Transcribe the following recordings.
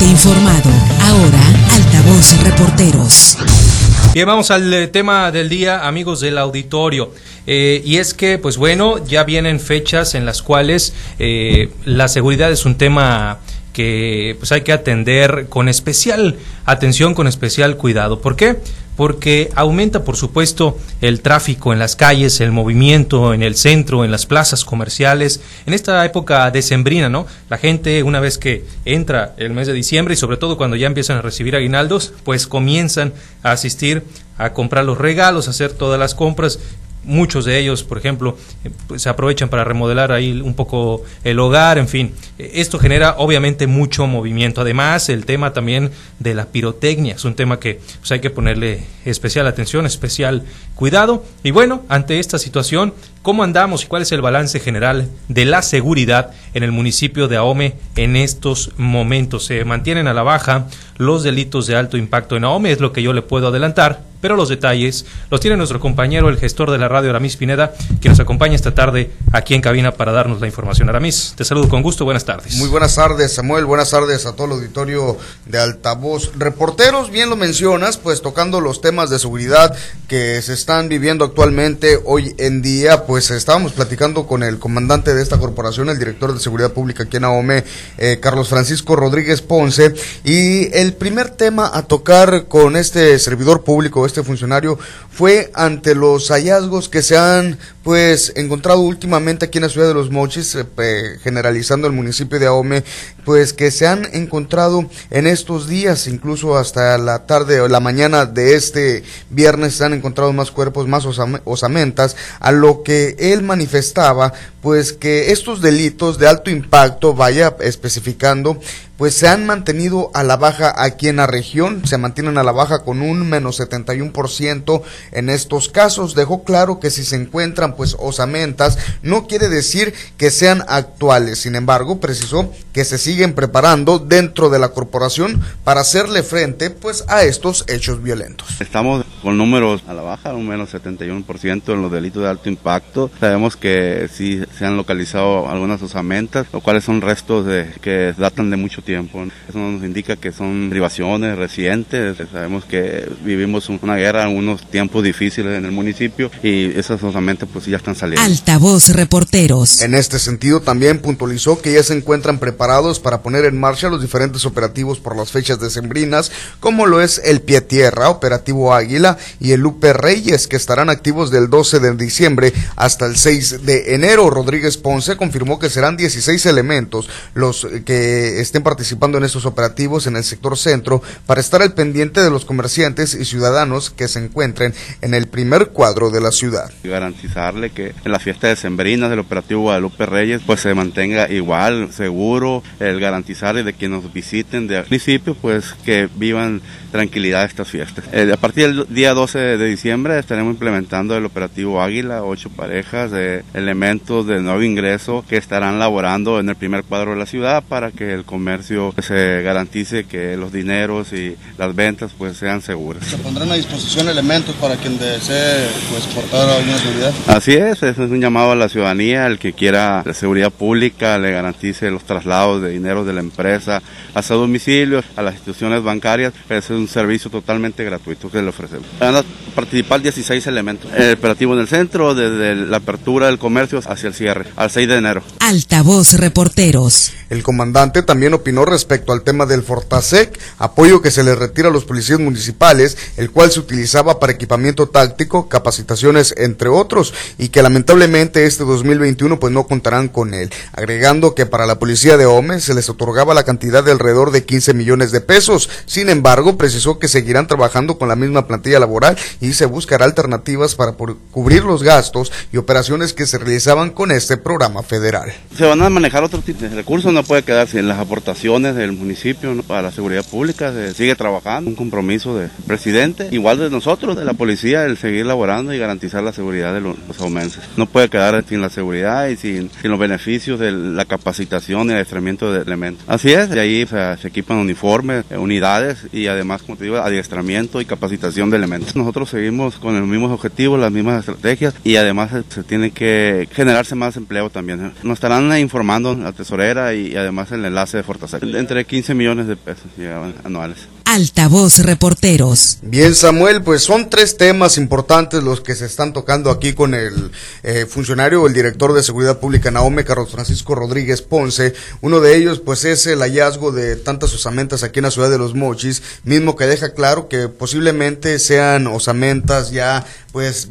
Informado. Ahora, Altavoz Reporteros. Bien, vamos al eh, tema del día, amigos del auditorio. Eh, y es que, pues bueno, ya vienen fechas en las cuales eh, la seguridad es un tema que pues hay que atender con especial atención, con especial cuidado. ¿Por qué? Porque aumenta, por supuesto, el tráfico en las calles, el movimiento en el centro, en las plazas comerciales, en esta época decembrina, ¿no? La gente, una vez que entra el mes de diciembre y sobre todo cuando ya empiezan a recibir aguinaldos, pues comienzan a asistir a comprar los regalos, a hacer todas las compras muchos de ellos, por ejemplo, eh, se aprovechan para remodelar ahí un poco el hogar, en fin. Eh, esto genera obviamente mucho movimiento. Además, el tema también de la pirotecnia es un tema que pues, hay que ponerle especial atención, especial cuidado. Y bueno, ante esta situación, ¿cómo andamos y cuál es el balance general de la seguridad en el municipio de Ahome en estos momentos? Se mantienen a la baja los delitos de alto impacto en Ahome, es lo que yo le puedo adelantar pero los detalles los tiene nuestro compañero, el gestor de la radio, Aramis Pineda, que nos acompaña esta tarde aquí en cabina para darnos la información. Aramis, te saludo con gusto, buenas tardes. Muy buenas tardes, Samuel, buenas tardes a todo el auditorio de Altavoz. Reporteros, bien lo mencionas, pues tocando los temas de seguridad que se están viviendo actualmente hoy en día, pues estábamos platicando con el comandante de esta corporación, el director de seguridad pública aquí en AOME, eh, Carlos Francisco Rodríguez Ponce, y el primer tema a tocar con este servidor público, este funcionario fue ante los hallazgos que se han pues encontrado últimamente aquí en la ciudad de Los Mochis, eh, generalizando el municipio de Ahome, pues que se han encontrado en estos días, incluso hasta la tarde o la mañana de este viernes se han encontrado más cuerpos, más osamentas, a lo que él manifestaba, pues que estos delitos de alto impacto, vaya especificando, pues se han mantenido a la baja aquí en la región, se mantienen a la baja con un menos 71% en estos casos. Dejó claro que si se encuentran pues osamentas, no quiere decir que sean actuales. Sin embargo, precisó que se siguen preparando dentro de la corporación para hacerle frente pues a estos hechos violentos. Estamos con números a la baja, un menos 71% en los delitos de alto impacto. Sabemos que sí se han localizado algunas osamentas, lo cuales son restos de, que datan de mucho tiempo eso nos indica que son privaciones recientes. Sabemos que vivimos una guerra, unos tiempos difíciles en el municipio y esas solamente pues ya están saliendo. Altavoz Reporteros. En este sentido también puntualizó que ya se encuentran preparados para poner en marcha los diferentes operativos por las fechas decembrinas, como lo es el Pie Tierra, Operativo Águila y el Lupe Reyes, que estarán activos del 12 de diciembre hasta el 6 de enero. Rodríguez Ponce confirmó que serán 16 elementos los que estén participando participando en estos operativos en el sector centro para estar al pendiente de los comerciantes y ciudadanos que se encuentren en el primer cuadro de la ciudad. Garantizarle que en la fiesta de Sembrinas del operativo Guadalupe Reyes pues se mantenga igual, seguro, el garantizarle de que nos visiten de municipio pues que vivan tranquilidad estas fiestas. Eh, a partir del día 12 de diciembre estaremos implementando el operativo Águila, ocho parejas de elementos de nuevo ingreso que estarán laborando en el primer cuadro de la ciudad para que el comercio se garantice que los dineros y las ventas pues sean seguras. ¿Se pondrán a disposición elementos para quien desee pues portar alguna seguridad? Así es, es un llamado a la ciudadanía, el que quiera la seguridad pública, le garantice los traslados de dinero de la empresa a su domicilio, a las instituciones bancarias, es un servicio totalmente gratuito que le ofrecemos. Van a participar 16 elementos. El operativo en el centro, desde la apertura del comercio hacia el cierre, al 6 de enero. Altavoz Reporteros. El comandante también opinó respecto al tema del Fortasec, apoyo que se le retira a los policías municipales, el cual se utilizaba para equipamiento táctico, capacitaciones, entre otros, y que lamentablemente este 2021 pues no contarán con él, agregando que para la policía de Ome se les otorgaba la cantidad de alrededor de 15 millones de pesos. Sin embargo, precisó que seguirán trabajando con la misma plantilla laboral y se buscará alternativas para cubrir los gastos y operaciones que se realizaban con este programa federal. Se van a manejar otro tipo de recursos, no puede quedarse en las aportaciones del municipio para la seguridad pública, se sigue trabajando, un compromiso del presidente, igual de nosotros, de la policía, el seguir laborando y garantizar la seguridad de los, aumenses. No puede quedar sin la seguridad y sin, los beneficios de la capacitación y adiestramiento de elementos. Así es, de ahí se equipan uniformes, eh, unidades y además, como te digo, adiestramiento y capacitación de elementos. Nosotros seguimos con los mismos objetivos, las mismas estrategias y además se tiene que generarse más empleo también. No está estarán informando la tesorera y, además el enlace de Fortasec. Entre 15 millones de pesos llegaban anuales. Altavoz Reporteros. Bien, Samuel, pues son tres temas importantes los que se están tocando aquí con el eh, funcionario el director de Seguridad Pública, Naome Carlos Francisco Rodríguez Ponce. Uno de ellos, pues, es el hallazgo de tantas osamentas aquí en la ciudad de Los Mochis, mismo que deja claro que posiblemente sean osamentas ya, pues,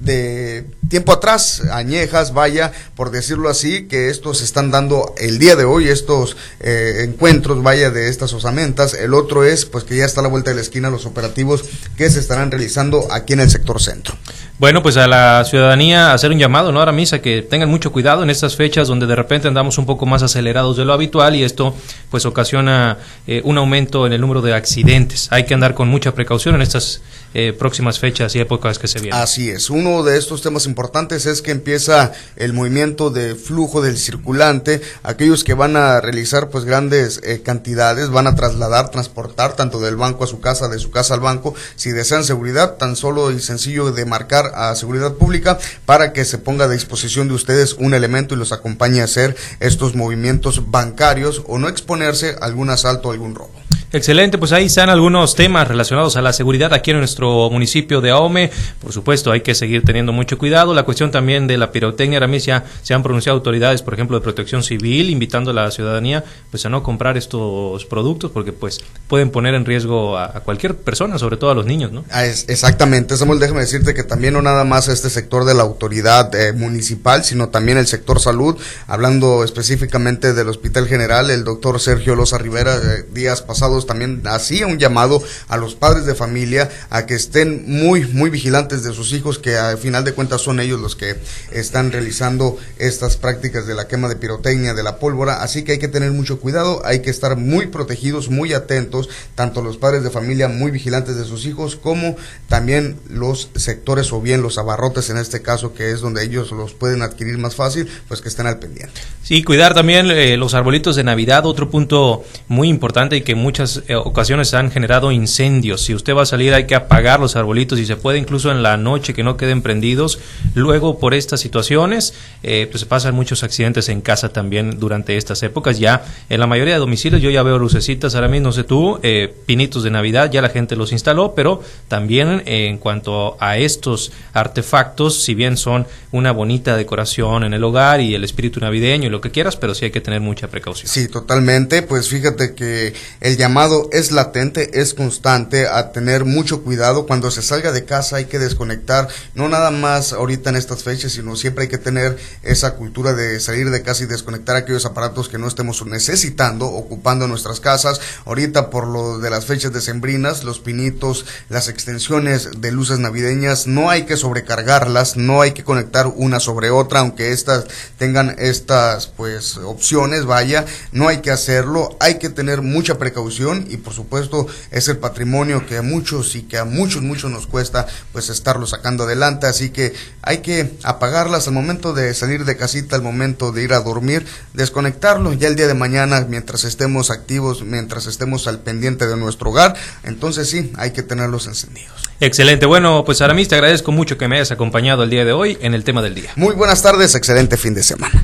de tiempo atrás, añejas, vaya, por decirlo así, que estos están dando el día de hoy, estos eh, encuentros, vaya, de estas osamentas. El otro es pues que ya está a la vuelta de la esquina los operativos que se estarán realizando aquí en el sector centro. Bueno, pues a la ciudadanía hacer un llamado, ¿no? Ahora misa que tengan mucho cuidado en estas fechas donde de repente andamos un poco más acelerados de lo habitual y esto pues ocasiona eh, un aumento en el número de accidentes. Hay que andar con mucha precaución en estas eh, próximas fechas y épocas que se vienen. Así es. Uno de estos temas importantes es que empieza el movimiento de flujo del circulante. Aquellos que van a realizar pues grandes eh, cantidades, van a trasladar, transportar tanto del banco a su casa, de su casa al banco. Si desean seguridad, tan solo y sencillo de marcar a Seguridad Pública para que se ponga a disposición de ustedes un elemento y los acompañe a hacer estos movimientos bancarios o no exponerse a algún asalto o algún robo. Excelente, pues ahí están algunos temas relacionados a la seguridad aquí en nuestro municipio de Ahome. Por supuesto, hay que seguir teniendo mucho cuidado. La cuestión también de la pirotecnia, ahora ya se han pronunciado autoridades, por ejemplo, de protección civil, invitando a la ciudadanía pues a no comprar estos productos porque pues pueden poner en riesgo a, cualquier persona, sobre todo a los niños, ¿no? Ah, exactamente, Samuel, déjame decirte que también no nada más este sector de la autoridad eh, municipal, sino también el sector salud, hablando específicamente del Hospital General, el doctor Sergio Loza Rivera, eh, días pasados también hacía un llamado a los padres de familia a que estén muy, muy vigilantes de sus hijos, que al final de cuentas son ellos los que están realizando estas prácticas de la quema de pirotecnia, de la pólvora, así que hay que tener mucho cuidado, hay que estar muy protegidos, muy atentos, tanto los padres de familia muy vigilantes de sus hijos, como también los sectores o bien los abarrotes en este caso, que es donde ellos los pueden adquirir más fácil, pues que estén al pendiente. Sí, cuidar también eh, los arbolitos de Navidad, otro punto muy importante y que muchas eh, ocasiones han generado incendios. Si usted va a salir hay que apagar los arbolitos y se puede incluso en la noche que no queden prendidos. Luego por estas situaciones eh, pues pasan muchos accidentes en casa también durante estas épocas. Ya en la mayoría de domicilios yo ya veo lucecitas ahora mismo, no sé tú, eh, pinitos de Navidad, ya la gente los instaló, pero también en cuanto a estos artefactos, si bien son una bonita decoración en el hogar y el espíritu navideño y lo que quieras, pero sí hay que tener mucha precaución. Sí, totalmente. Pues fíjate que el llamado es latente, es constante, a tener mucho cuidado. Cuando se salga de casa hay que desconectar, no nada más ahorita en estas fechas, sino siempre hay que tener esa cultura de salir de casa y desconectar aquellos aparatos que no estemos necesitando, ocupando nuestras casas. Ahorita por lo de las fechas decembrinas, los pinitos, las extensiones de luces navideñas, no hay que sobrecargarlas, no hay que conectar una sobre otra, aunque estas tengan estas pues opciones, vaya, no hay que hacerlo, hay que tener mucha precaución y por supuesto es el patrimonio que a muchos y que a muchos, muchos nos cuesta pues estarlo sacando adelante, así que hay que apagarlas al momento de salir de casita, al momento de ir a dormir, desconectarlo ya el día de mañana mientras estemos activos, mientras estemos al pendiente de nuestro hogar, entonces sí, hay que tenerlos encendidos. Excelente, bueno, pues Aramis, te agradezco mucho que me hayas acompañado el día de hoy en el tema del día. Muy buenas tardes, excelente fin de semana.